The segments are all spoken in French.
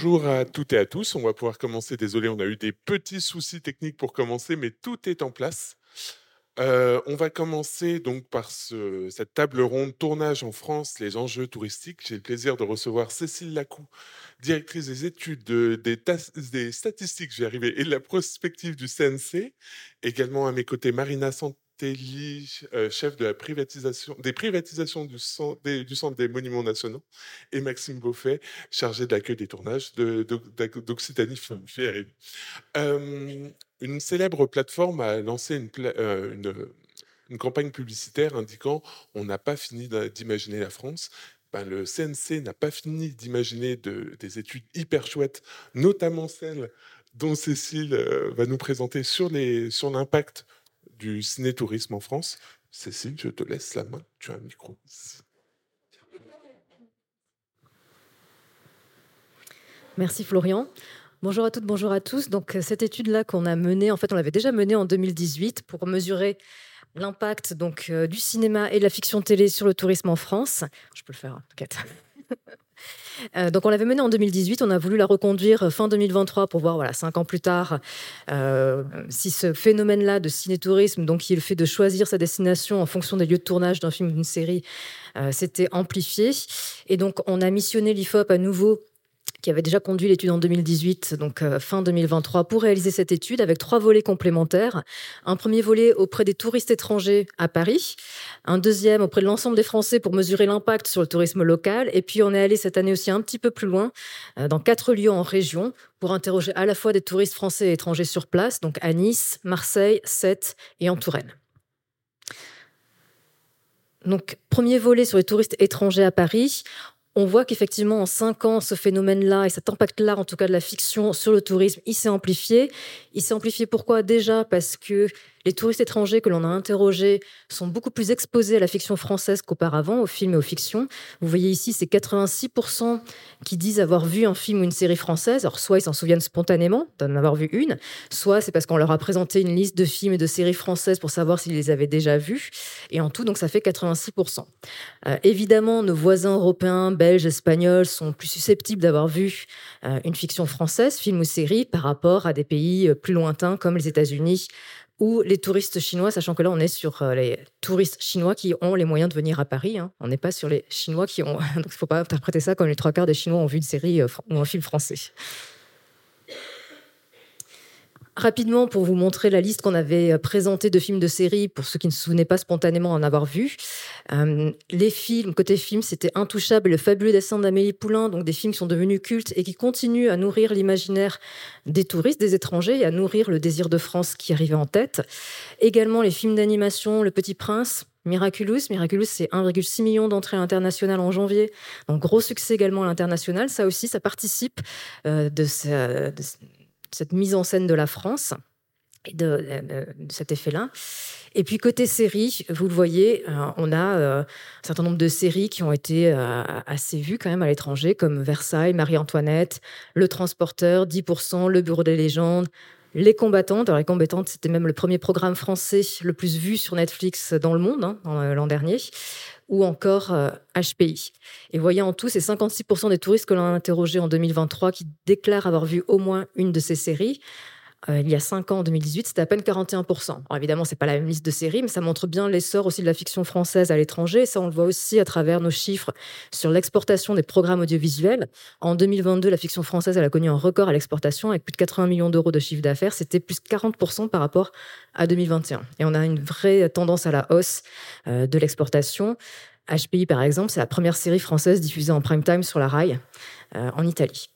Bonjour à toutes et à tous. On va pouvoir commencer. Désolé, on a eu des petits soucis techniques pour commencer, mais tout est en place. Euh, on va commencer donc par cette table ronde tournage en France, les enjeux touristiques. J'ai le plaisir de recevoir Cécile Lacou, directrice des études des, des, statistiques, j'ai arrivé, et de la prospective du CNC. Également à mes côtés, Marina Sant euh, chef de la privatisation, des privatisations du, centre des, Monuments Nationaux, et Maxime Beaufait, chargé de l'accueil des tournages d'Occitanie de, euh, une célèbre plateforme a lancé une, euh, campagne publicitaire indiquant on n'a pas fini d'imaginer la France. Ben, le CNC n'a pas fini d'imaginer de, des études hyper chouettes, notamment celles dont Cécile va nous présenter sur l'impact du ciné-tourisme en France. Cécile, je te laisse la main. Tu as un micro. Merci Florian. Bonjour à toutes, bonjour à tous. Donc euh, cette étude-là qu'on a menée, en fait, on l'avait déjà menée en 2018 pour mesurer l'impact donc euh, du cinéma et de la fiction télé sur le tourisme en France. Je peux le faire, hein. Euh, donc on l'avait menée en 2018, on a voulu la reconduire fin 2023 pour voir, voilà, cinq ans plus tard, euh, si ce phénomène-là de cinétourisme, donc qui est le fait de choisir sa destination en fonction des lieux de tournage d'un film ou d'une série, euh, s'était amplifié. Et donc on a missionné l'IFOP à nouveau qui avait déjà conduit l'étude en 2018, donc euh, fin 2023, pour réaliser cette étude avec trois volets complémentaires. Un premier volet auprès des touristes étrangers à Paris, un deuxième auprès de l'ensemble des Français pour mesurer l'impact sur le tourisme local, et puis on est allé cette année aussi un petit peu plus loin, euh, dans quatre lieux en région, pour interroger à la fois des touristes français et étrangers sur place, donc à Nice, Marseille, Sète et en Touraine. Donc, premier volet sur les touristes étrangers à Paris on voit qu'effectivement, en cinq ans, ce phénomène-là et cet impact-là, en tout cas de la fiction sur le tourisme, il s'est amplifié. Il s'est amplifié pourquoi? Déjà parce que les touristes étrangers que l'on a interrogés sont beaucoup plus exposés à la fiction française qu'auparavant, aux films et aux fictions. Vous voyez ici, c'est 86% qui disent avoir vu un film ou une série française. Alors, soit ils s'en souviennent spontanément d'en avoir vu une, soit c'est parce qu'on leur a présenté une liste de films et de séries françaises pour savoir s'ils les avaient déjà vus. Et en tout, donc, ça fait 86%. Euh, évidemment, nos voisins européens, belges, espagnols sont plus susceptibles d'avoir vu euh, une fiction française, film ou série, par rapport à des pays euh, plus lointains comme les États-Unis ou les touristes chinois, sachant que là, on est sur euh, les touristes chinois qui ont les moyens de venir à Paris. Hein. On n'est pas sur les Chinois qui ont. Donc, il ne faut pas interpréter ça comme les trois quarts des Chinois ont vu une série euh, ou un film français. Rapidement, pour vous montrer la liste qu'on avait euh, présentée de films de série, pour ceux qui ne se souvenaient pas spontanément en avoir vu, euh, les films, côté film, c'était Intouchable Le fabuleux dessin d'Amélie Poulain, donc des films qui sont devenus cultes et qui continuent à nourrir l'imaginaire des touristes, des étrangers, et à nourrir le désir de France qui arrivait en tête. Également les films d'animation Le Petit Prince, Miraculous. Miraculous, c'est 1,6 million d'entrées internationales en janvier. Donc, gros succès également à l'international. Ça aussi, ça participe euh, de, de, cette mise en scène de la France et de, cet effet-là. Et puis côté série, vous le voyez, euh, on a euh, un certain nombre de séries qui ont été euh, assez vues quand même à l'étranger, comme Versailles, Marie-Antoinette, Le Transporteur, 10%, Le Bureau des légendes, Les Combattantes. Alors les Combattantes, c'était même le premier programme français le plus vu sur Netflix dans le monde hein, l'an dernier ou encore HPI. Euh, et voyez en tout, c'est 56% des touristes que l'on a interrogés en 2023 qui déclarent avoir vu au moins une de ces séries. Euh, il y a 5 ans, en 2018, c'était à peine 41%. Alors évidemment, c'est pas la même liste de séries, mais ça montre bien l'essor aussi de la fiction française à l'étranger. ça, on le voit aussi à travers nos chiffres sur l'exportation des programmes audiovisuels. En 2022, la fiction française, a connu un record à l'exportation avec plus de 80 millions d'euros de chiffre d'affaires. C'était plus de 40% par rapport à 2021. Et on a une vraie tendance à la hausse euh, de l'exportation. HPI, par exemple, c'est la première série française diffusée en prime time sur la rail euh, en Italie.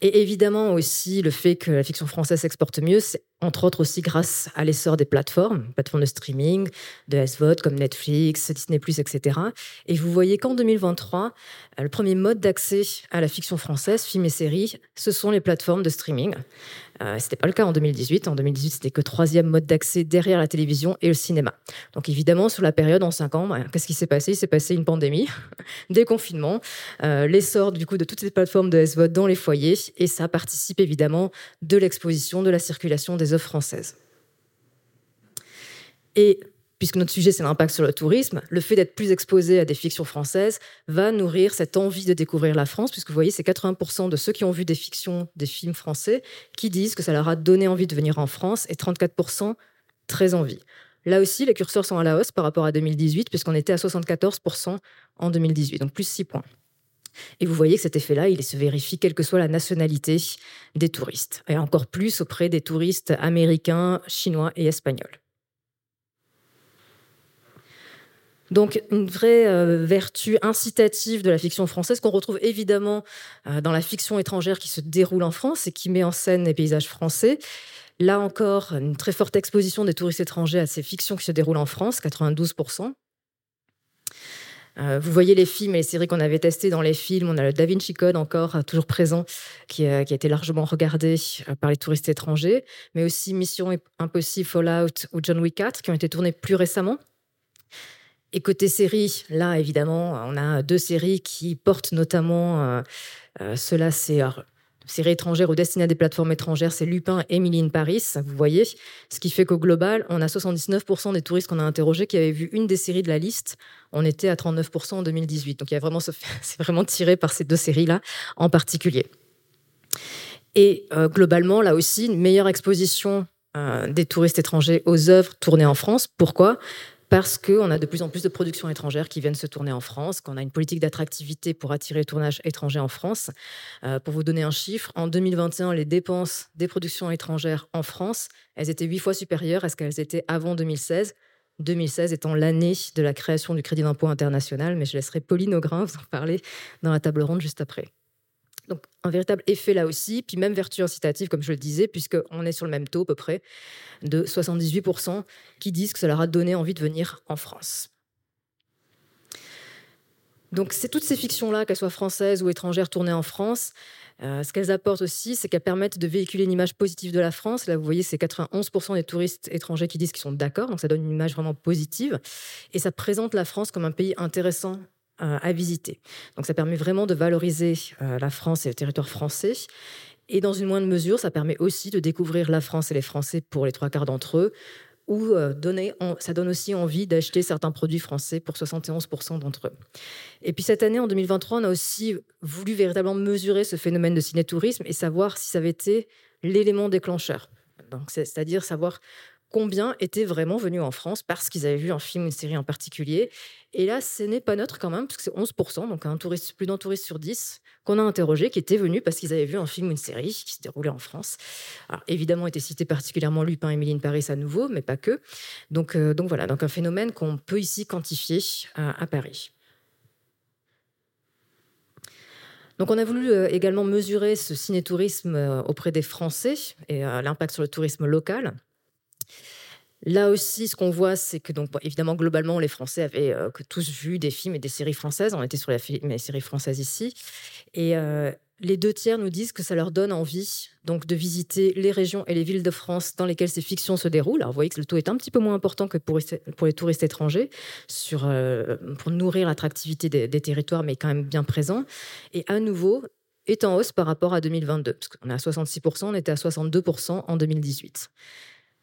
Et évidemment aussi le fait que la fiction française s'exporte mieux, entre autres aussi grâce à l'essor des plateformes, plateformes de streaming, de SVOD comme Netflix, Disney+, etc. Et vous voyez qu'en 2023, euh, le premier mode d'accès à la fiction française, films et séries, ce sont les plateformes de streaming. Euh, ce n'était pas le cas en 2018. En 2018, c'était que troisième mode d'accès derrière la télévision et le cinéma. Donc évidemment, sur la période en cinq ans, bah, qu'est-ce qui s'est passé? Il s'est passé une pandémie, des confinements, euh, l'essor du coup de toutes ces plateformes de SVOD dans les foyers, et ça participe évidemment de l'exposition, de la circulation des œuvres françaises. Et puisque notre sujet c'est l'impact sur le tourisme, le fait d'être plus exposé à des fictions françaises va nourrir cette envie de découvrir la France, puisque vous voyez, c'est 80% de ceux qui ont vu des fictions, des films français, qui disent que ça leur a donné envie de venir en France, et 34% très envie. Là aussi, les curseurs sont à la hausse par rapport à 2018, puisqu'on était à 74% en 2018, donc plus 6 points. Et vous voyez que cet effet-là, il se vérifie quelle que soit la nationalité des touristes, et encore plus auprès des touristes américains, chinois et espagnols. Donc une vraie euh, vertu incitative de la fiction française qu'on retrouve évidemment euh, dans la fiction étrangère qui se déroule en France et qui met en scène les paysages français. Là encore, une très forte exposition des touristes étrangers à ces fictions qui se déroulent en France, 92%. Euh, vous voyez les films et les séries qu'on avait testées dans les films. On a le Da Vinci Code encore, toujours présent, qui, a été largement regardé par les touristes étrangers, mais aussi Mission Impossible, Fallout ou John Wick 4, qui ont été tournés plus récemment. Et côté série, là, évidemment, on a deux séries qui portent notamment, euh, euh, cela c'est série étrangère ou destinée à des plateformes étrangères, c'est Lupin et Emily in Paris, vous voyez. Ce qui fait qu'au global, on a 79% des touristes qu'on a interrogés qui avaient vu une des séries de la liste. On était à 39% en 2018. Donc il y a vraiment, c'est vraiment tiré par ces deux séries-là en particulier. Et euh, globalement, là aussi, une meilleure exposition des touristes étrangers aux œuvres tournées en France. Pourquoi? Parce qu'on a de plus en plus de productions étrangères qui viennent se tourner en France, qu'on a une politique d'attractivité pour attirer le tournage étranger en France. Euh, pour vous donner un chiffre, en 2021, les dépenses des productions étrangères en France, elles étaient huit fois supérieures à ce qu'elles étaient avant 2016. 2016 étant l'année de la création du crédit d'impôt international, mais je laisserai Pauline Augrin vous en parler dans la table ronde juste après. Donc un véritable effet là aussi, puis même vertu incitative, comme je le disais, puisqu'on est sur le même taux à peu près de 78% qui disent que ça leur a donné envie de venir en France. Donc c'est toutes ces fictions-là, qu'elles soient françaises ou étrangères, tournées en France. Euh, ce qu'elles apportent aussi, c'est qu'elles permettent de véhiculer une image positive de la France. Là, vous voyez, c'est 91% des touristes étrangers qui disent qu'ils sont d'accord, donc ça donne une image vraiment positive. Et ça présente la France comme un pays intéressant à visiter. Donc ça permet vraiment de valoriser euh, la France et le territoire français. Et dans une moindre mesure, ça permet aussi de découvrir la France et les Français pour les trois quarts d'entre eux, ou euh, donner, ça donne aussi envie d'acheter certains produits français pour 71% d'entre eux. Et puis cette année, en 2023, on a aussi voulu véritablement mesurer ce phénomène de cinétourisme et savoir si ça avait été l'élément déclencheur. C'est-à-dire savoir combien étaient vraiment venus en France parce qu'ils avaient vu un film, une série en particulier. Et là, ce n'est pas neutre quand même, parce que c'est 11%, donc plus d'un touriste sur 10 qu'on a interrogé qui était venu parce qu'ils avaient vu un film, une série qui se déroulait en France. Alors, évidemment, était cité particulièrement Lupin, Émilie Paris à nouveau, mais pas que. Donc, euh, donc voilà, donc un phénomène qu'on peut ici quantifier euh, à Paris. Donc on a voulu euh, également mesurer ce cinétourisme auprès des Français et l'impact sur le tourisme local. Là aussi, ce qu'on voit, c'est que, donc, évidemment, globalement, les Français avaient euh, tous vu des films et des séries françaises. On était sur les, séries françaises ici. Et euh, les deux tiers nous disent que ça leur donne envie donc, de visiter les régions et les villes de France dans lesquelles ces fictions se déroulent. Alors, vous voyez que le taux est un petit peu moins important que pour, les touristes étrangers, euh, pour nourrir l'attractivité des, des territoires, mais quand même bien présent. Et à nouveau, est en hausse par rapport à 2022, parce qu'on est à 66%, on était à 62% en 2018.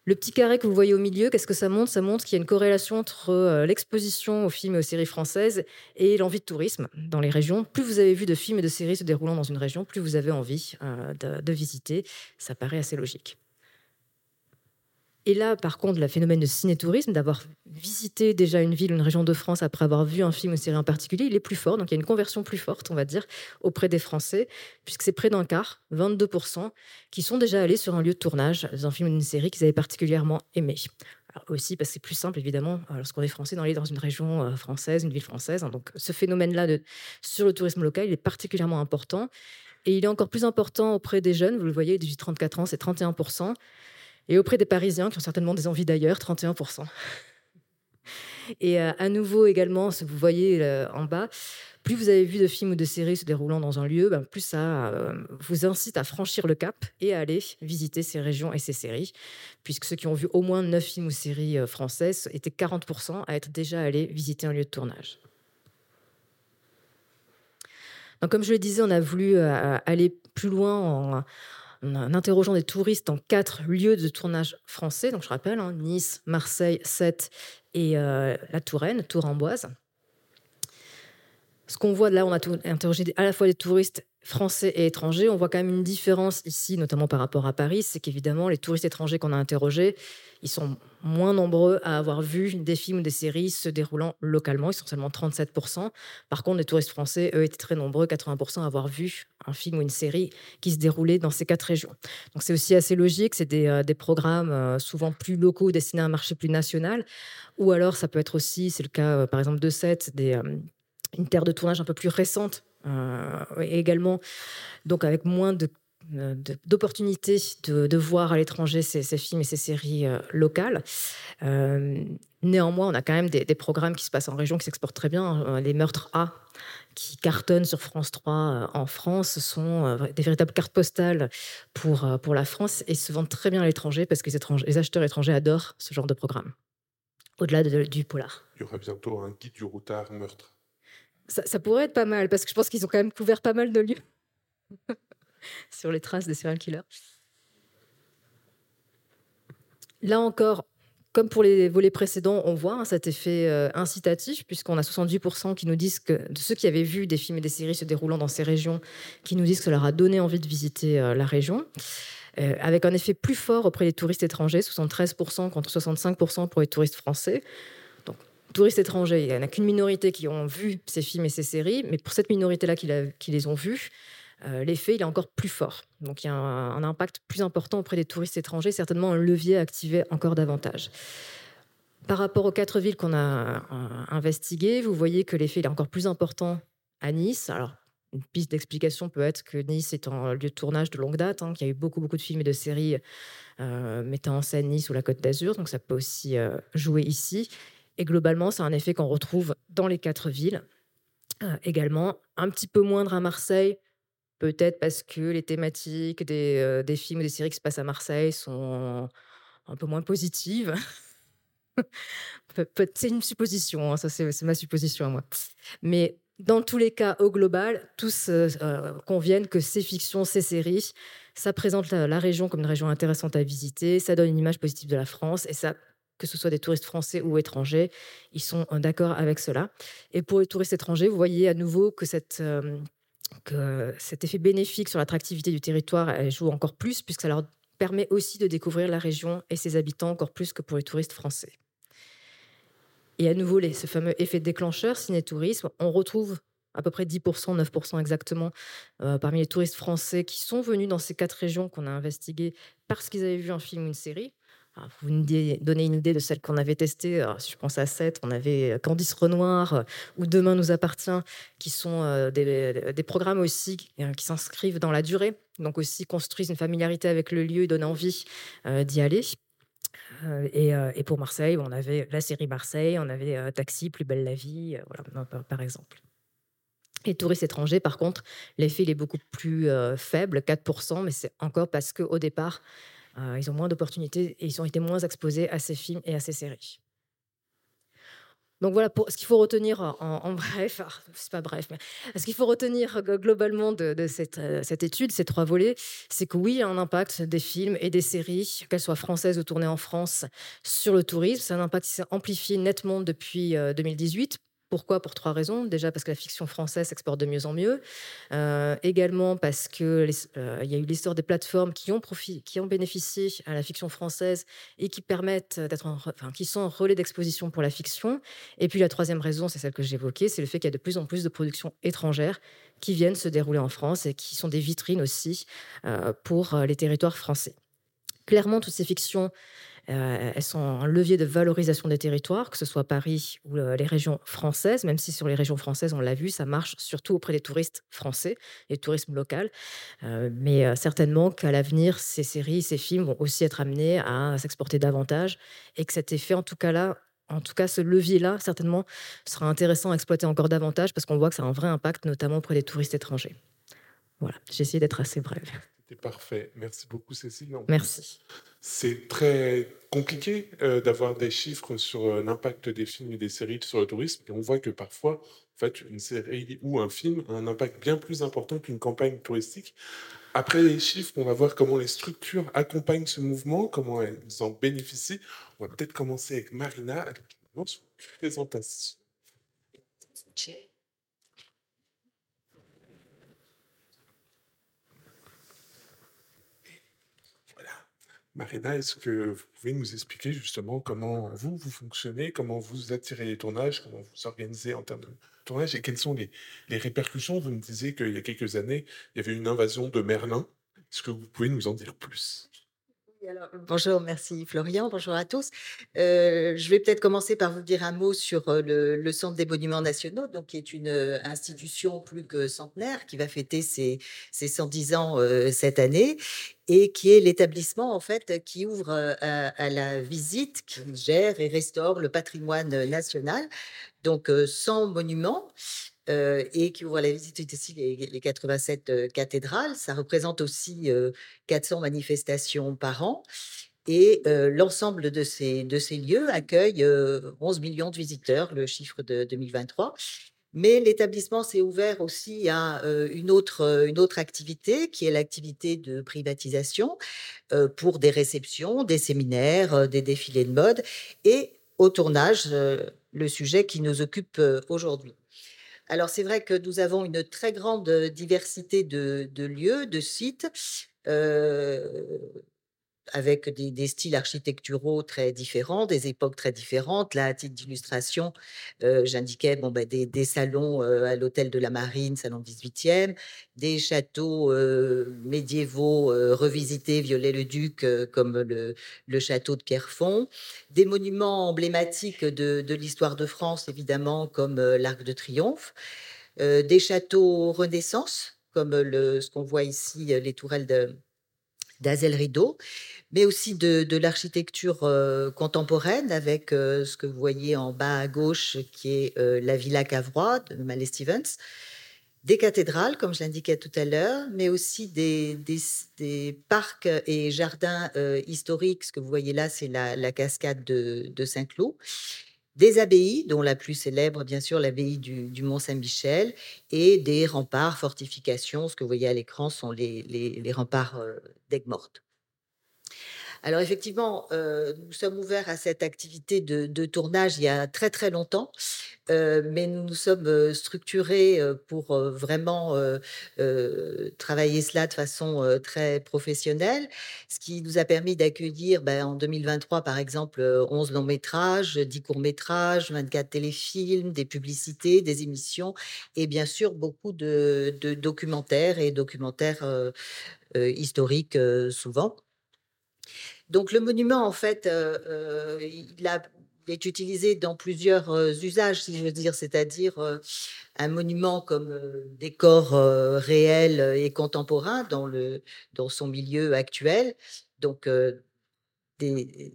Le petit carré que vous voyez au milieu, qu'est-ce que ça montre? Ça montre qu'il y a une corrélation entre euh, l'exposition aux films et aux séries françaises et l'envie de tourisme dans les régions. Plus vous avez vu de films et de séries se déroulant dans une région, plus vous avez envie euh, de visiter. Ça paraît assez logique. Et là, par contre, le phénomène de cinétourisme, d'avoir visité déjà une ville, une région de France après avoir vu un film ou une série en particulier, il est plus fort. Donc il y a une conversion plus forte, on va dire, auprès des Français, puisque c'est près d'un quart, 22%, qui sont déjà allés sur un lieu de tournage d'un film ou d'une série qu'ils avaient particulièrement aimé. Aussi parce que c'est plus simple, évidemment, euh, lorsqu'on est français, d'aller dans une région euh, française, une ville française. Hein. Donc ce phénomène-là sur le tourisme local, il est particulièrement important. Et il est encore plus important auprès des jeunes. Vous le voyez, 18-34 ans, c'est 31%. Et auprès des Parisiens, qui ont certainement des envies d'ailleurs, 31%. Et euh, à nouveau également, ce que vous voyez euh, en bas, plus vous avez vu de films ou de séries se déroulant dans un lieu, ben, plus ça euh, vous incite à franchir le cap et à aller visiter ces régions et ces séries, puisque ceux qui ont vu au moins 9 films ou séries françaises étaient 40% à être déjà allés visiter un lieu de tournage. Comme je le disais, on a voulu aller plus loin en en interrogeant des touristes dans quatre lieux de tournage français. Donc je rappelle, hein, Nice, Marseille, Sète et la Touraine, Tour-en-Boise. Ce qu'on voit là, on a interrogé à la fois des touristes français et étrangers. On voit quand même une différence ici, notamment par rapport à Paris, c'est qu'évidemment, les touristes étrangers qu'on a interrogés, ils sont moins nombreux à avoir vu des films ou des séries se déroulant localement. Ils sont seulement 37%. Par contre, les touristes français, eux, étaient très nombreux, 80% à avoir vu un film ou une série qui se déroulait dans ces quatre régions. Donc c'est aussi assez logique. C'est des, euh, programmes euh, souvent plus locaux destinés à un marché plus national. Ou alors, ça peut être aussi, c'est le cas euh, par exemple de Sète, des une terre de tournage un peu plus récente euh, également, donc avec moins euh, d'opportunités de, voir à l'étranger ces, films et ces séries euh, locales. néanmoins, on a quand même des, programmes qui se passent en région, qui s'exportent très bien. Hein. Les Meurtres A, qui cartonnent sur France 3 en France, sont des véritables cartes postales pour, la France et se vendent très bien à l'étranger parce que les, les, acheteurs étrangers adorent ce genre de programme, au-delà du polar. Il y aura bientôt un guide du routard meurtre. Ça, pourrait être pas mal, parce que je pense qu'ils ont quand même couvert pas mal de lieux sur les traces des serial killers. Là encore, comme pour les volets précédents, on voit hein, cet effet euh, incitatif, puisqu'on a 70% qui nous disent que, de ceux qui avaient vu des films et des séries se déroulant dans ces régions, qui nous disent que ça leur a donné envie de visiter euh, la région. Euh, avec un effet plus fort auprès des touristes étrangers, 73% contre 65% pour les touristes français touristes étrangers, il n'y en a qu'une minorité qui ont vu ces films et ces séries, mais pour cette minorité-là qui, les ont vus, euh, l'effet est encore plus fort. Donc il y a un, impact plus important auprès des touristes étrangers, certainement un levier à activer encore davantage. Par rapport aux quatre villes qu'on a euh, investiguées, vous voyez que l'effet est encore plus important à Nice. Alors, une piste d'explication peut être que Nice est un lieu de tournage de longue date, hein, qu'il y a eu beaucoup, beaucoup de films et de séries euh, mettant en scène Nice ou la Côte d'Azur, donc ça peut aussi jouer ici. Et globalement, c'est un effet qu'on retrouve dans les quatre villes. Euh, également, un petit peu moindre à Marseille, peut-être parce que les thématiques des, euh, des, films ou des séries qui se passent à Marseille sont un peu moins positives. c'est une supposition, hein, ça c'est ma supposition à moi. Mais dans tous les cas, au global, tous euh, conviennent que ces fictions, ces séries, ça présente la, la, région comme une région intéressante à visiter, ça donne une image positive de la France et ça que ce soit des touristes français ou étrangers, ils sont euh, d'accord avec cela. Et pour les touristes étrangers, vous voyez à nouveau que, euh, cet effet bénéfique sur l'attractivité du territoire joue encore plus, puisque ça leur permet aussi de découvrir la région et ses habitants encore plus que pour les touristes français. Et à nouveau, les, ce fameux effet déclencheur, ciné-tourisme, on retrouve à peu près 10%, 9% exactement, euh, parmi les touristes français qui sont venus dans ces quatre régions qu'on a investiguées parce qu'ils avaient vu un film ou une série. Ah, vous nous donnez une idée de celle qu'on avait testée. si je pense à 7, on avait euh, Candice Renoir euh, ou Demain nous appartient, qui sont euh, des, programmes aussi qui, s'inscrivent dans la durée, donc aussi construisent une familiarité avec le lieu et donnent envie d'y aller. Et, pour Marseille, on avait la série Marseille, on avait Taxi, Plus belle la vie, par exemple. Les touristes étrangers, par contre, l'effet est beaucoup plus faible, 4%, mais c'est encore parce qu'au départ, euh, ils ont moins d'opportunités et ils ont été moins exposés à ces films et à ces séries. Donc voilà, ce qu'il faut retenir en, bref, c'est pas bref, mais ce qu'il faut retenir globalement de, cette, euh, cette, étude, ces trois volets, c'est que oui, il y a un impact des films et des séries, qu'elles soient françaises ou tournées en France, sur le tourisme. C'est un impact qui s'est amplifié nettement depuis 2018 euh, pourquoi? Pour trois raisons. Déjà parce que la fiction française s'exporte de mieux en mieux. Euh, également parce qu'il euh, y a eu l'histoire des plateformes qui ont, bénéficié à la fiction française et qui permettent d'être, enfin, qui sont un relais d'exposition pour la fiction. Et puis la troisième raison, c'est celle que j'évoquais, c'est le fait qu'il y a de plus en plus de productions étrangères qui viennent se dérouler en France et qui sont des vitrines aussi euh, pour les territoires français. Clairement, toutes ces fictions euh, elles sont un levier de valorisation des territoires, que ce soit Paris ou euh, les régions françaises, même si sur les régions françaises, on l'a vu, ça marche surtout auprès des touristes français et tourisme local. Euh, mais certainement qu'à l'avenir, ces séries, ces films vont aussi être amenés à s'exporter davantage et que cet effet, en tout cas là, en tout cas, ce levier-là, certainement, sera intéressant à exploiter encore davantage parce qu'on voit que ça a un vrai impact, notamment auprès des touristes étrangers. Voilà, j'ai essayé d'être assez brève. C'était parfait. Merci beaucoup, Cécile. Merci. C'est très compliqué euh, d'avoir des chiffres sur euh, l'impact des films et des séries sur le tourisme. Et on voit que parfois, en fait, une série ou un film a un impact bien plus important qu'une campagne touristique. Après les chiffres, on va voir comment les structures accompagnent ce mouvement, comment elles en bénéficient. On va peut-être commencer avec Marina. Présentation. Marina, est-ce que vous pouvez nous expliquer justement comment vous, vous fonctionnez, comment vous attirez les tournages, comment vous organisez en termes de tournage et quelles sont les, les répercussions? Vous me disiez qu'il y a quelques années, il y avait une invasion de Merlin. Est-ce que vous pouvez nous en dire plus? Bonjour, merci Florian, bonjour à tous. Euh, je vais peut-être commencer par vous dire un mot sur euh, le, Centre des Monuments Nationaux, donc, qui est une euh, institution plus que centenaire, qui va fêter ses, ses 110 ans cette année, et qui est l'établissement en fait qui ouvre à, la visite, qui gère et restaure le patrimoine national, donc 100 monuments. Et qui ouvre la visite aussi les, 87 cathédrales. Ça représente aussi 400 manifestations par an. Et l'ensemble de ces, lieux accueille 11 millions de visiteurs, le chiffre de 2023. Mais l'établissement s'est ouvert aussi à une autre activité, qui est l'activité de privatisation pour des réceptions, des séminaires, des défilés de mode et au tournage, le sujet qui nous occupe aujourd'hui. Alors c'est vrai que nous avons une très grande diversité de, lieux, de sites avec des, styles architecturaux très différents, des époques très différentes. Là, à titre d'illustration, euh, j'indiquais bon, ben, des, salons euh, à l'hôtel de la Marine, salon 18e, des châteaux euh, médiévaux revisités, Viollet-le-Duc, comme le, château de Pierrefonds, des monuments emblématiques de, l'histoire de France, évidemment, comme l'Arc de Triomphe, des châteaux Renaissance, comme ce qu'on voit ici, les tourelles de d'Azel Rideau, mais aussi de, l'architecture contemporaine avec ce que vous voyez en bas à gauche, qui est la Villa Cavrois de Malé Stevens, des cathédrales, comme je l'indiquais tout à l'heure, mais aussi des, parcs et jardins historiques. Ce que vous voyez là, c'est la, cascade de, de Saint-Cloud des abbayes, dont la plus célèbre, bien sûr, l'abbaye du, Mont-Saint-Michel, et des remparts, fortifications. Ce que vous voyez à l'écran sont les, les, remparts d'Aigues-Mortes. Alors effectivement, euh, nous sommes ouverts à cette activité de, tournage il y a très très longtemps, euh, mais nous nous sommes euh, structurés pour vraiment travailler cela de façon très professionnelle, ce qui nous a permis d'accueillir ben, en 2023 par exemple 11 longs métrages, 10 courts métrages, 24 téléfilms, des publicités, des émissions et bien sûr beaucoup de, de documentaires et documentaires historiques souvent. Donc le monument, en fait, euh, euh, il, est utilisé dans plusieurs euh, usages, si je veux dire, c'est-à-dire un monument comme décor réel et contemporain dans, le, dans son milieu actuel. Donc des,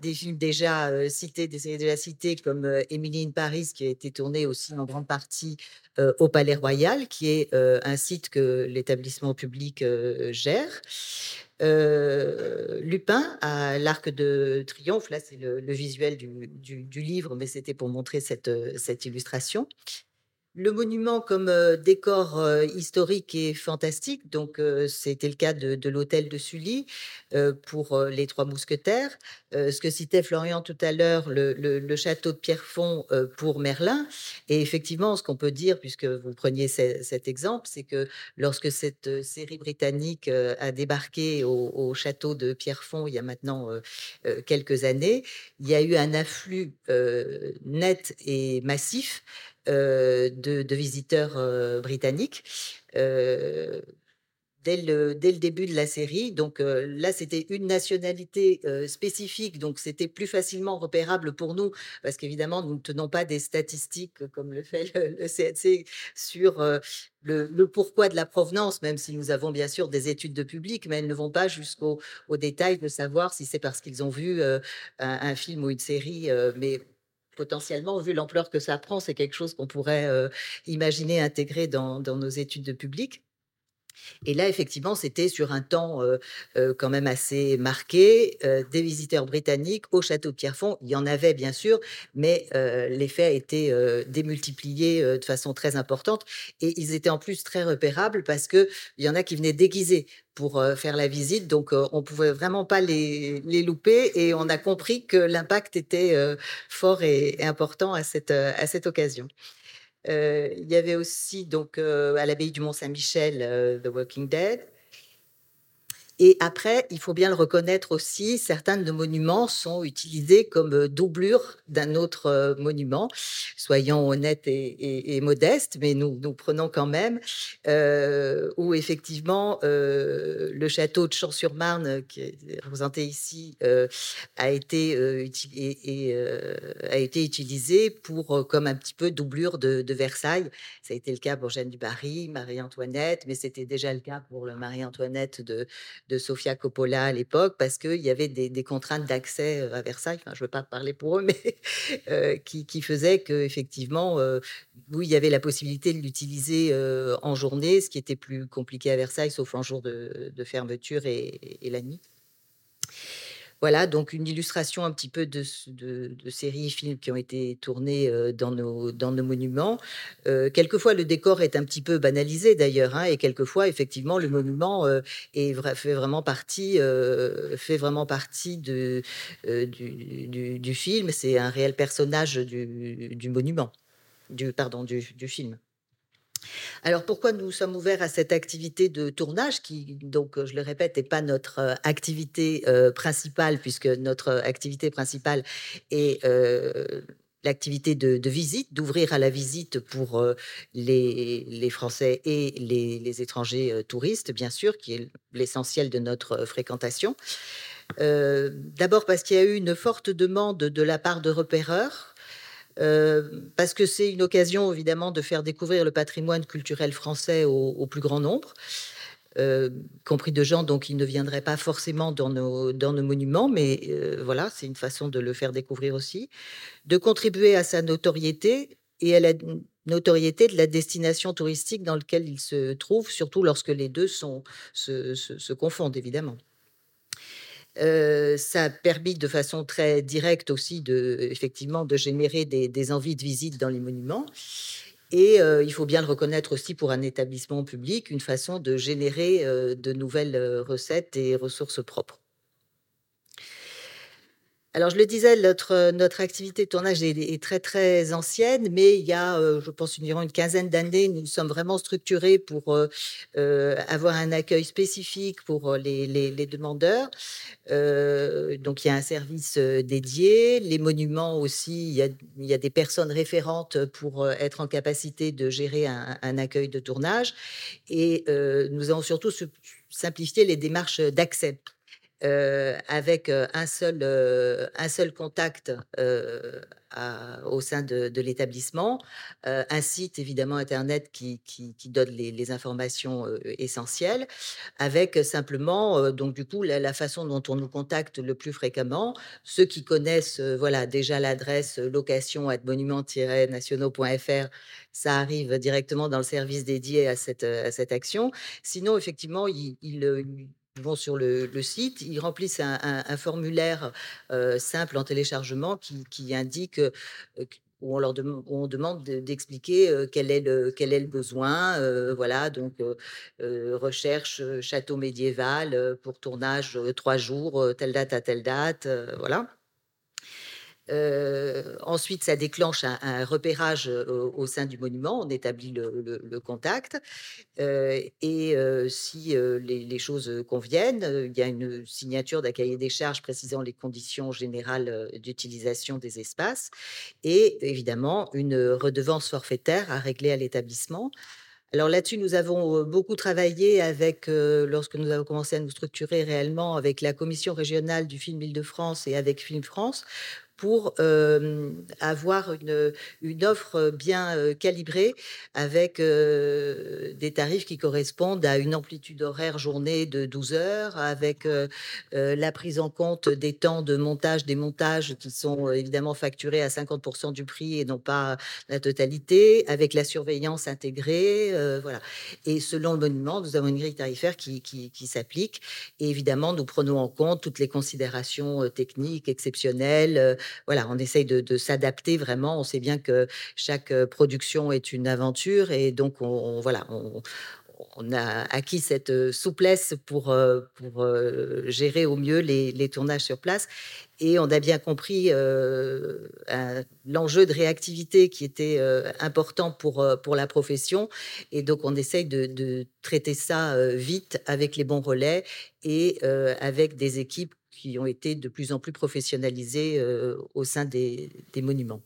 des films déjà cités, des séries déjà citées comme Emily in Paris, qui a été tourné aussi en grande partie au Palais Royal, qui est un site que l'établissement public gère. Lupin à l'Arc de Triomphe. Là, c'est le, visuel du, livre, mais c'était pour montrer cette illustration. Le monument comme décor historique est fantastique. Donc, c'était le cas de, l'hôtel de Sully pour les Trois Mousquetaires. ce que citait Florian tout à l'heure, le, château de Pierrefonds pour Merlin. Et effectivement, ce qu'on peut dire, puisque vous preniez cet exemple, c'est que lorsque cette série britannique a débarqué au, château de Pierrefonds il y a maintenant quelques années, il y a eu un afflux net et massif euh, de, visiteurs euh, britanniques. Euh, dès le, le, début de la série. Donc là, c'était une nationalité spécifique, donc c'était plus facilement repérable pour nous, parce qu'évidemment, nous ne tenons pas des statistiques comme le fait le, CNC sur le, pourquoi de la provenance, même si nous avons bien sûr des études de public, mais elles ne vont pas jusqu'au au détail de savoir si c'est parce qu'ils ont vu un, un, film ou une série, mais potentiellement, vu l'ampleur que ça prend, c'est quelque chose qu'on pourrait imaginer intégrer dans, nos études de public. Et là, effectivement, c'était sur un temps quand même assez marqué. des visiteurs britanniques au château de Pierrefonds, il y en avait bien sûr, mais l'effet a été démultiplié de façon très importante. Et ils étaient en plus très repérables parce qu'il y en a qui venaient déguisés pour faire la visite. Donc, on pouvait vraiment pas les, louper. Et on a compris que l'impact était fort et, important à cette, à cette occasion il y avait aussi donc à l'abbaye du Mont-Saint-Michel The Walking Dead. Et après, il faut bien le reconnaître aussi, certains de nos monuments sont utilisés comme doublure d'un autre monument. Soyons honnêtes et, modestes, mais nous, prenons quand même, où effectivement le château de Champs-sur-Marne, qui est représenté ici, a, été, a été utilisé pour, comme un petit peu doublure de, de, Versailles. Ça a été le cas pour Jeanne du Barry, Marie-Antoinette, mais c'était déjà le cas pour le Marie-Antoinette de de Sofia Coppola à l'époque, parce qu'il y avait des, contraintes d'accès à Versailles, enfin, je ne veux pas parler pour eux, mais qui, qui, faisaient qu'effectivement, oui, il y avait la possibilité de l'utiliser en journée, ce qui était plus compliqué à Versailles, sauf en jour de, fermeture et, et la nuit. Voilà, donc une illustration un petit peu de, de, séries, films qui ont été tournés dans nos, dans nos monuments. quelquefois, le décor est un petit peu banalisé d'ailleurs, hein, et quelquefois, effectivement, le monument est, fait vraiment partie, fait vraiment partie de, du, du, film. C'est un réel personnage du, du monument, du, pardon, du, film. Alors pourquoi nous sommes ouverts à cette activité de tournage qui, donc je le répète, n'est pas notre activité principale puisque notre activité principale est l'activité de, visite, d'ouvrir à la visite pour les, Français et les, étrangers touristes, bien sûr, qui est l'essentiel de notre fréquentation. D'abord parce qu'il y a eu une forte demande de la part de repéreurs parce que c'est une occasion évidemment de faire découvrir le patrimoine culturel français au, plus grand nombre. compris de gens donc qui ne viendraient pas forcément dans nos, monuments, mais voilà, c'est une façon de le faire découvrir aussi, de contribuer à sa notoriété et à la notoriété de la destination touristique dans laquelle il se trouve, surtout lorsque les deux sont, se confondent évidemment ça a permis de façon très directe aussi de, effectivement, de générer des, envies de visite dans les monuments. Et il faut bien le reconnaître aussi pour un établissement public, une façon de générer de nouvelles recettes et ressources propres. Alors, je le disais, notre, notre activité de tournage est, très, très ancienne, mais il y a, euh, je pense, environ une quinzaine d'années, nous sommes vraiment structurés pour euh, euh, avoir un accueil spécifique pour les, demandeurs. donc, il y a un service dédié. Les monuments aussi, il y, a, des personnes référentes pour être en capacité de gérer un accueil de tournage. Et nous avons surtout simplifié les démarches d'accès avec un seul, un seul contact au sein de, l'établissement, un site évidemment internet qui, donne les, informations essentielles, avec simplement donc du coup la, façon dont on nous contacte le plus fréquemment, ceux qui connaissent voilà déjà l'adresse location monument-nationaux.fr, ça arrive directement dans le service dédié à cette, à cette action. Sinon effectivement il, il sur le, site, ils remplissent un, formulaire simple en téléchargement qui, indique où on leur on demande d'expliquer quel, est le, quel est le besoin. voilà, donc recherche château médiéval pour tournage trois jours, telle date à telle date. voilà ensuite, ça déclenche un, repérage au, sein du monument, on établit le, contact. et si les, choses conviennent, il y a une signature d'un cahier des charges précisant les conditions générales d'utilisation des espaces et évidemment une redevance forfaitaire à régler à l'établissement. Alors là-dessus, nous avons beaucoup travaillé avec, lorsque nous avons commencé à nous structurer réellement avec la commission régionale du film Île-de-France et avec Film France pour avoir une, une offre bien calibrée avec des tarifs qui correspondent à une amplitude horaire journée de 12 heures, avec la prise en compte des temps de montage, des montages qui sont évidemment facturés à 50% du prix et non pas la totalité, avec la surveillance intégrée. voilà. Et selon le monument, nous avons une grille tarifaire qui, qui, qui s'applique. Et évidemment, nous prenons en compte toutes les considérations techniques exceptionnelles voilà, on essaye de, s'adapter vraiment. On sait bien que chaque production est une aventure et donc on, voilà, on, a acquis cette souplesse pour, pour gérer au mieux les, tournages sur place. Et on a bien compris l'enjeu de réactivité qui était important pour, pour la profession. Et donc, on essaye de, traiter ça vite avec les bons relais et avec des équipes qui ont été de plus en plus professionnalisés au sein des, monuments.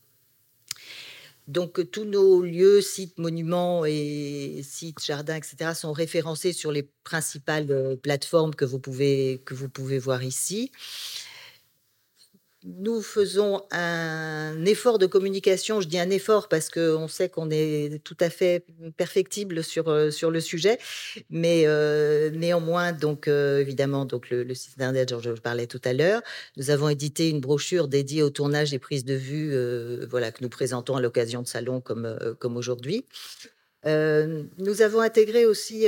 Donc tous nos lieux, sites, monuments et sites, jardins, etc. sont référencés sur les principales plateformes que vous pouvez, que vous pouvez voir ici nous faisons un effort de communication. Je dis un effort parce qu'on sait qu'on est tout à fait perfectible sur, euh, sur le sujet, mais euh, néanmoins, donc euh, évidemment, donc le, site internet dont je parlais tout à l'heure, nous avons édité une brochure dédiée au tournage et prises de vue, voilà que nous présentons à l'occasion de salons comme comme aujourd'hui. nous avons intégré aussi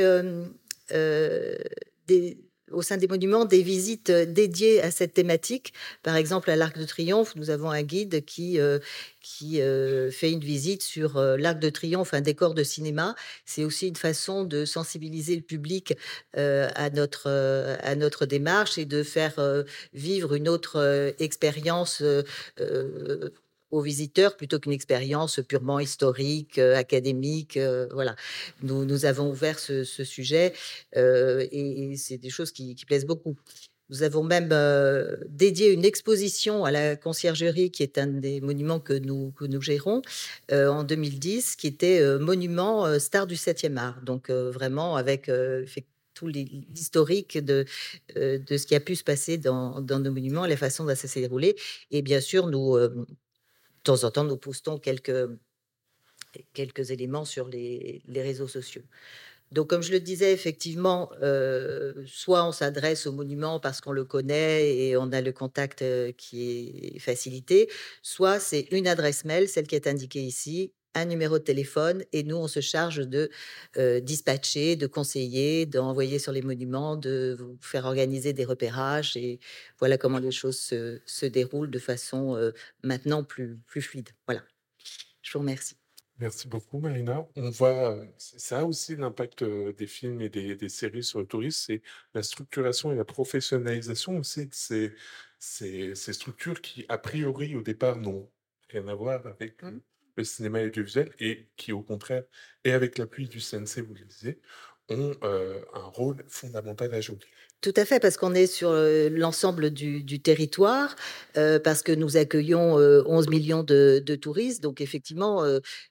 des au sein des monuments des visites euh, dédiées à cette thématique. Par exemple, à l'Arc de Triomphe, nous avons un guide qui, euh, qui euh, fait une visite sur l'Arc de Triomphe, un décor de cinéma. C'est aussi une façon de sensibiliser le public à, notre, à notre démarche et de faire vivre une autre expérience aux visiteurs plutôt qu'une expérience purement historique, euh, académique. Euh, voilà, nous, avons ouvert ce, sujet euh, et, c'est des choses qui, plaisent beaucoup. Nous avons même dédié une exposition à la conciergerie, qui est un des monuments que nous, que nous gérons, en 2010, qui était monument star du 7e art. Donc vraiment avec tout l'historique de, de ce qui a pu se passer dans, dans nos monuments, la façon dont ça s'est déroulé. Et bien sûr, nous, de temps en temps, nous postons quelques, quelques éléments sur les, réseaux sociaux. Donc, comme je le disais, effectivement, euh, soit on s'adresse au monument parce qu'on le connaît et on a le contact euh, qui est facilité, soit c'est une adresse mail, celle qui est indiquée ici, un numéro de téléphone, et nous, on se charge de euh, dispatcher, de conseiller, d'envoyer sur les monuments, de vous faire organiser des repérages, et voilà comment les choses se, déroulent de façon maintenant plus, plus fluide. Voilà. Je vous remercie. Merci beaucoup, Marina. On voit, c'est ça aussi l'impact des films et des, séries sur le tourisme, c'est la structuration et la professionnalisation aussi de ces, ces, structures qui, a priori, au départ, n'ont rien à voir avec mmh. Le cinéma audiovisuel et qui, au contraire, et avec l'appui du CNC, vous le disiez, ont un rôle fondamental à jouer. Tout à fait, parce qu'on est sur l'ensemble du, territoire, parce que nous accueillons 11 millions de, touristes. Donc, effectivement,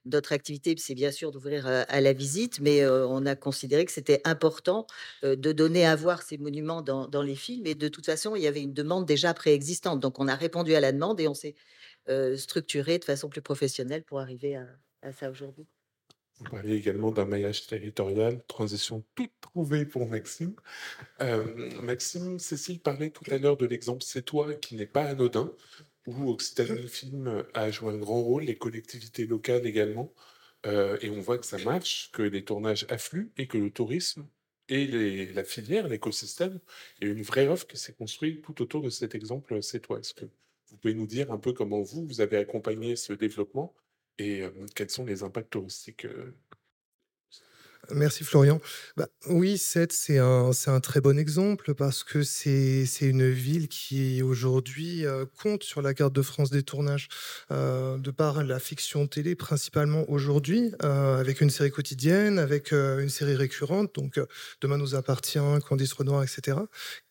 notre activité, c'est bien sûr d'ouvrir à, la visite, mais on a considéré que c'était important de donner à voir ces monuments dans, les films. Et de toute façon, il y avait une demande déjà préexistante. Donc, on a répondu à la demande et on s'est structuré de façon plus professionnelle pour arriver à ça aujourd'hui? Vous parliez également d'un maillage territorial, transition toute trouvée pour Maxime. Maxime, Cécile parlait tout à l'heure de l'exemple C'est toi qui n'est pas anodin, où Occitanie Film a joué un grand rôle, les collectivités locales également. Et on voit que ça marche, que les tournages affluent et que le tourisme et la filière, l'écosystème, il y a une vraie offre qui s'est construite tout autour de cet exemple C'est toi. Est-ce que vous pouvez nous dire un peu comment vous, vous avez accompagné ce développement et quels sont les impacts touristiques Merci Florian. Bah, oui, Sète, c'est un, très bon exemple parce que c'est une ville qui aujourd'hui compte sur la carte de France des tournages de par la fiction télé principalement aujourd'hui, avec une série quotidienne, avec une série récurrente, donc Demain nous appartient, Candice Renoir, etc.,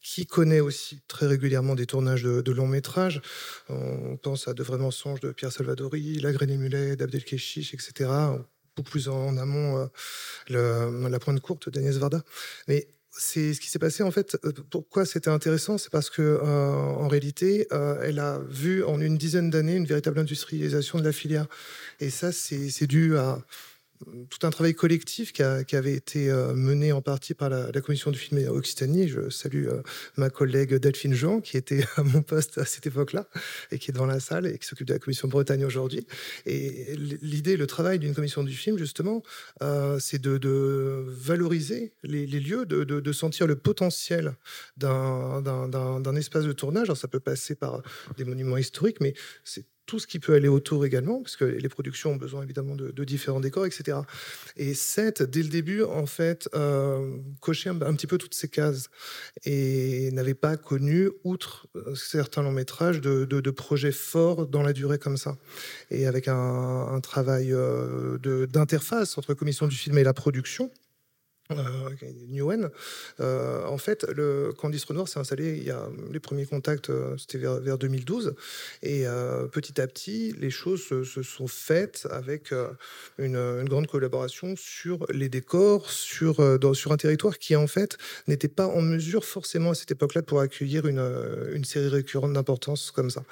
qui connaît aussi très régulièrement des tournages de, longs métrages. On pense à De vrais mensonges de Pierre Salvadori, La graine et mulet etc beaucoup plus en amont euh, la pointe courte d'Agnès Varda. Mais c'est ce qui s'est passé en fait. Pourquoi c'était intéressant, c'est parce que en réalité, elle a vu en une dizaine d'années une véritable industrialisation de la filière, et ça, c'est dû à tout un travail collectif qui, avait été euh, mené en partie par la, commission du film Occitanie. Je salue euh, ma collègue Delphine Jean, qui était à mon poste à cette époque-là, et qui est dans la salle et qui s'occupe de la commission Bretagne aujourd'hui. Et l'idée, le travail d'une commission du film, justement, euh, c'est de, valoriser les, lieux, de, sentir le potentiel d'un espace de tournage. Alors, ça peut passer par des monuments historiques, mais c'est tout ce qui peut aller autour également, parce que les productions ont besoin évidemment de, différents décors, etc. Et 7, dès le début, en fait, euh, cochait un, petit peu toutes ces cases et n'avait pas connu, outre euh, certains longs métrages, de, projets forts dans la durée comme ça. Et avec un, travail euh, d'interface entre commission du film et la production, Newen. Euh, en fait, le Candice Renoir s'est installé, il y a les premiers contacts, euh, c'était vers, 2012, et petit à petit, les choses se, sont faites avec une, grande collaboration sur les décors, sur, un territoire qui, en fait, n'était pas en mesure forcément à cette époque-là pour accueillir une, série récurrente d'importance comme ça.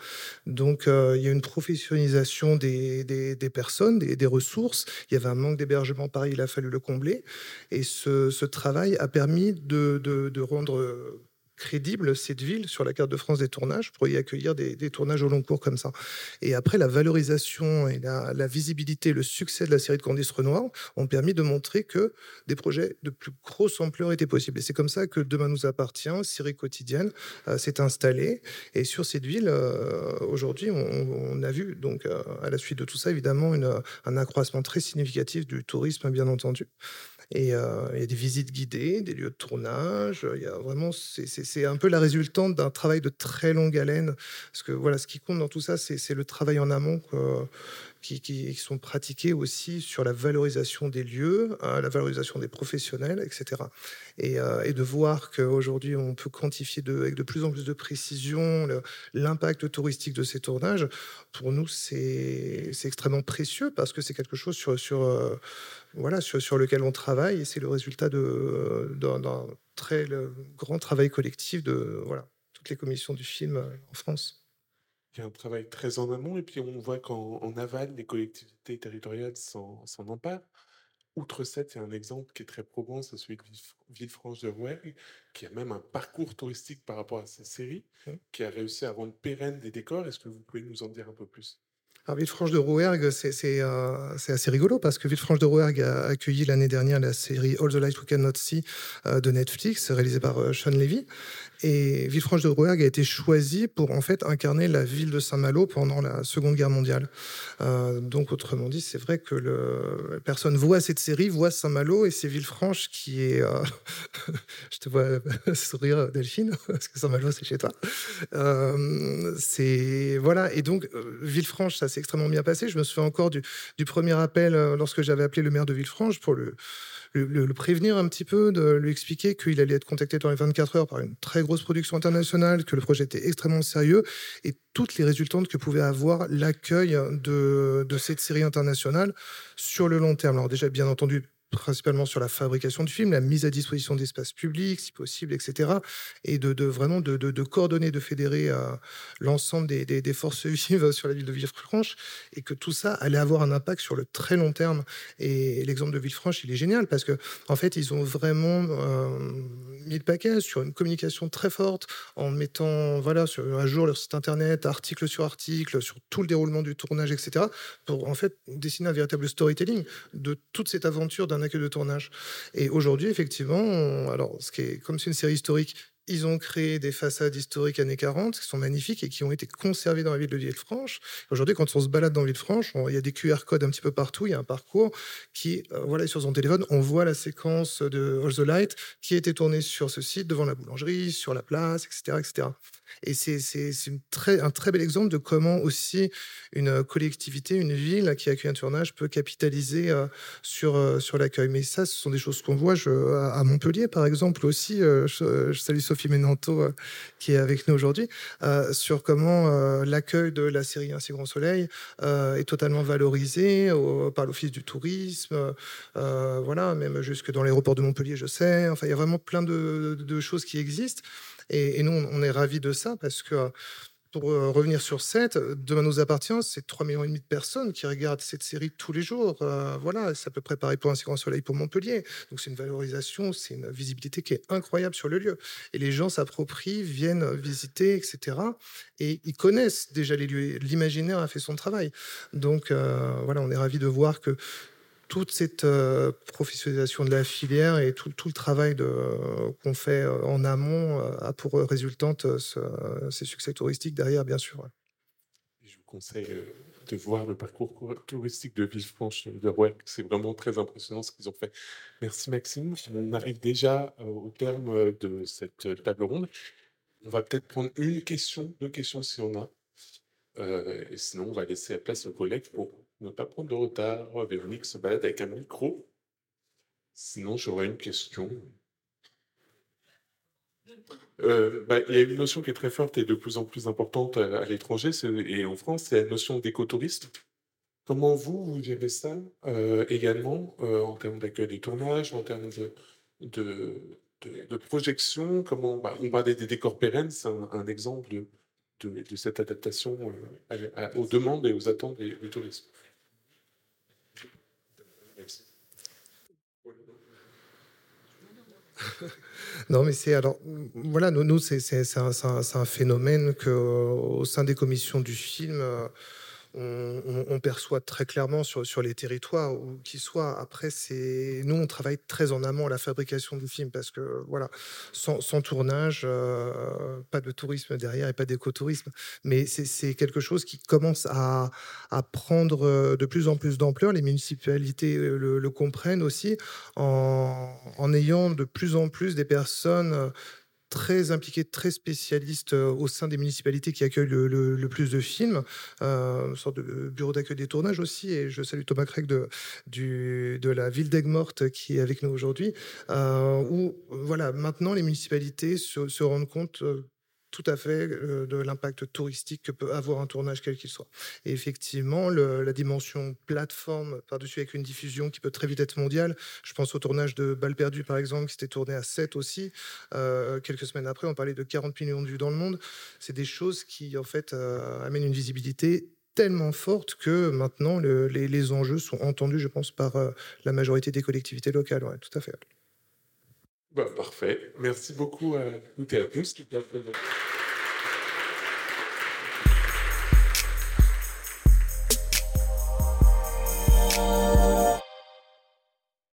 Donc, il y a une professionnalisation des, personnes, des, des, ressources. Il y avait un manque d'hébergement, pareil, il a fallu le combler. Et ce ce, travail a permis de, rendre crédible cette ville sur la carte de France des tournages pour y accueillir des, tournages au long cours comme ça. Et après, la valorisation et la, visibilité, le succès de la série de Candice Renoir ont permis de montrer que des projets de plus grosse ampleur étaient possibles. Et c'est comme ça que Demain nous appartient, série quotidienne, euh, s'est installée. Et sur cette ville, euh, aujourd'hui, on, a vu, donc euh, à la suite de tout ça, évidemment, un accroissement très significatif du tourisme, bien entendu. Et il y a des visites guidées, des lieux de tournage. Il y a vraiment, c'est un peu la résultante d'un travail de très longue haleine. Parce que voilà, ce qui compte dans tout ça, c'est le travail en amont qui, sont pratiqués aussi sur la valorisation des lieux, hein, la valorisation des professionnels, etc. Euh, et, de voir qu'aujourd'hui, on peut quantifier avec de plus en plus de précision l'impact touristique de ces tournages, pour nous, c'est extrêmement précieux parce que c'est quelque chose sur, sur, euh, voilà, sur, sur, lequel on travaille et c'est le résultat d'un très grand travail collectif de voilà, toutes les commissions du film euh, en France. Il y a un travail très en amont et puis on voit qu'en aval, les collectivités territoriales s'en emparent. Outre 7, il y a un exemple qui est très probant, c'est celui de Villefranche de Rouergue, qui a même un parcours touristique par rapport à sa série, mmh. qui a réussi à rendre pérenne des décors. Est-ce que vous pouvez nous en dire un peu plus? Villefranche de Rouergue, euh, c'est assez rigolo parce que Villefranche de Rouergue a accueilli l'année dernière la série All the Light We Cannot See euh, de Netflix, réalisée par euh, Sean Levy. Et Villefranche de Rouergue a été choisie pour en fait incarner la ville de Saint-Malo pendant la Seconde Guerre mondiale. donc, autrement dit, c'est vrai que personne voit cette série, voit Saint-Malo et c'est Villefranche qui est. je te vois sourire, Delphine, parce que Saint-Malo, c'est chez toi. c'est. Voilà. Et donc, Villefranche, ça s'est extrêmement bien passé. Je me souviens encore du, premier appel euh, lorsque j'avais appelé le maire de Villefranche pour le, prévenir un petit peu, de lui expliquer qu'il allait être contacté dans les 24 heures par une très grosse production internationale, que le projet était extrêmement sérieux et toutes les résultantes que pouvait avoir l'accueil de, de cette série internationale sur le long terme. Alors déjà, bien entendu, principalement sur la fabrication du film, la mise à disposition d'espaces publics, si possible, etc. Et de, vraiment de, coordonner, de fédérer euh, l'ensemble des, forces vives sur la ville de Villefranche, et que tout ça allait avoir un impact sur le très long terme. Et, l'exemple de Villefranche, il est génial, parce que en fait, ils ont vraiment euh, mis le paquet sur une communication très forte, en mettant voilà, sur, à jour leur site internet, article sur article, sur tout le déroulement du tournage, etc., pour en fait dessiner un véritable storytelling de toute cette aventure d'un accueil de tournage. Et aujourd'hui, effectivement, alors, ce qui est, comme c'est une série historique, ils ont créé des façades historiques années 40 qui sont magnifiques et qui ont été conservées dans la ville de Villefranche. Aujourd'hui, quand on se balade dans Villefranche, il y a des QR codes un petit peu partout. Il y a un parcours qui, euh, voilà, sur son téléphone, on voit la séquence de All the Light qui a été tournée sur ce site, devant la boulangerie, sur la place, etc., etc. Et c'est un très bel exemple de comment aussi une collectivité, une ville qui accueille un tournage peut capitaliser sur, sur l'accueil. Mais ça, ce sont des choses qu'on voit je, à Montpellier, par exemple, aussi. Je, salue Sophie Ménanto qui est avec nous aujourd'hui, sur comment l'accueil de la série Ainsi Grand Soleil est totalement valorisé par l'Office du tourisme, voilà, même jusque dans l'aéroport de Montpellier, je sais. Enfin, il y a vraiment plein de, choses qui existent. Et, nous, on est ravis de ça parce que pour euh, revenir sur 7, Demain nous appartient, c'est 3,5 millions de personnes qui regardent cette série tous les jours. Euh, voilà, c'est à peu près pareil pour un grand soleil pour Montpellier. Donc c'est une valorisation, c'est une visibilité qui est incroyable sur le lieu. Et les gens s'approprient, viennent visiter, etc. Et ils connaissent déjà les lieux. L'imaginaire a fait son travail. Donc euh, voilà, on est ravis de voir que toute cette euh, professionnalisation de la filière et tout, le travail qu'on fait euh, en amont euh, a pour résultante ces succès touristiques derrière, bien sûr. Je vous conseille de voir le parcours touristique de Villefranche de Rouergue. C'est vraiment très impressionnant ce qu'ils ont fait. Merci Maxime. On arrive déjà au terme de cette table ronde. On va peut-être prendre une question, deux questions si on a. et sinon, on va laisser la place aux collègues pour ne pas prendre de retard. Véronique se balade avec un micro. Sinon, j'aurais une question. Euh, bah, il y a une notion qui est très forte et de plus en plus importante à, l'étranger et en France, c'est la notion d'écotourisme. Comment vous, vous gérez ça euh, également euh, en termes d'accueil des tournages, en termes de, de, projection Comment, bah, On parlait des décors pérennes, c'est un, exemple de, cette adaptation aux demandes et aux attentes des touristes. Non, mais c'est alors, voilà, nous, nous c'est un, un, phénomène que, au sein des commissions du film, on, perçoit très clairement sur, les territoires où qu'ils soient. Après, c'est nous, on travaille très en amont à la fabrication du film parce que voilà, sans, tournage, euh, pas de tourisme derrière et pas d'écotourisme. Mais c'est quelque chose qui commence à, prendre euh, de plus en plus d'ampleur. Les municipalités euh, le, comprennent aussi en ayant de plus en plus des personnes très impliqué, très spécialiste euh, au sein des municipalités qui accueillent le, plus de films, euh, une sorte de bureau d'accueil des tournages aussi. Et je salue Thomas Craig de, la ville d'Aigues-Mortes qui est avec nous aujourd'hui, euh, où voilà, maintenant les municipalités se rendent compte tout à fait euh, de l'impact touristique que peut avoir un tournage quel qu'il soit. Et effectivement, la dimension plateforme par-dessus avec une diffusion qui peut très vite être mondiale. Je pense au tournage de Balles perdues, par exemple, qui s'était tourné à 7 aussi. Euh, quelques semaines après, on parlait de 40 millions de vues dans le monde. C'est des choses qui, en fait, euh, amènent une visibilité tellement forte que maintenant, les, enjeux sont entendus, je pense, par la majorité des collectivités locales. Tout à fait. Bah, parfait. Merci beaucoup à toutes et à tous.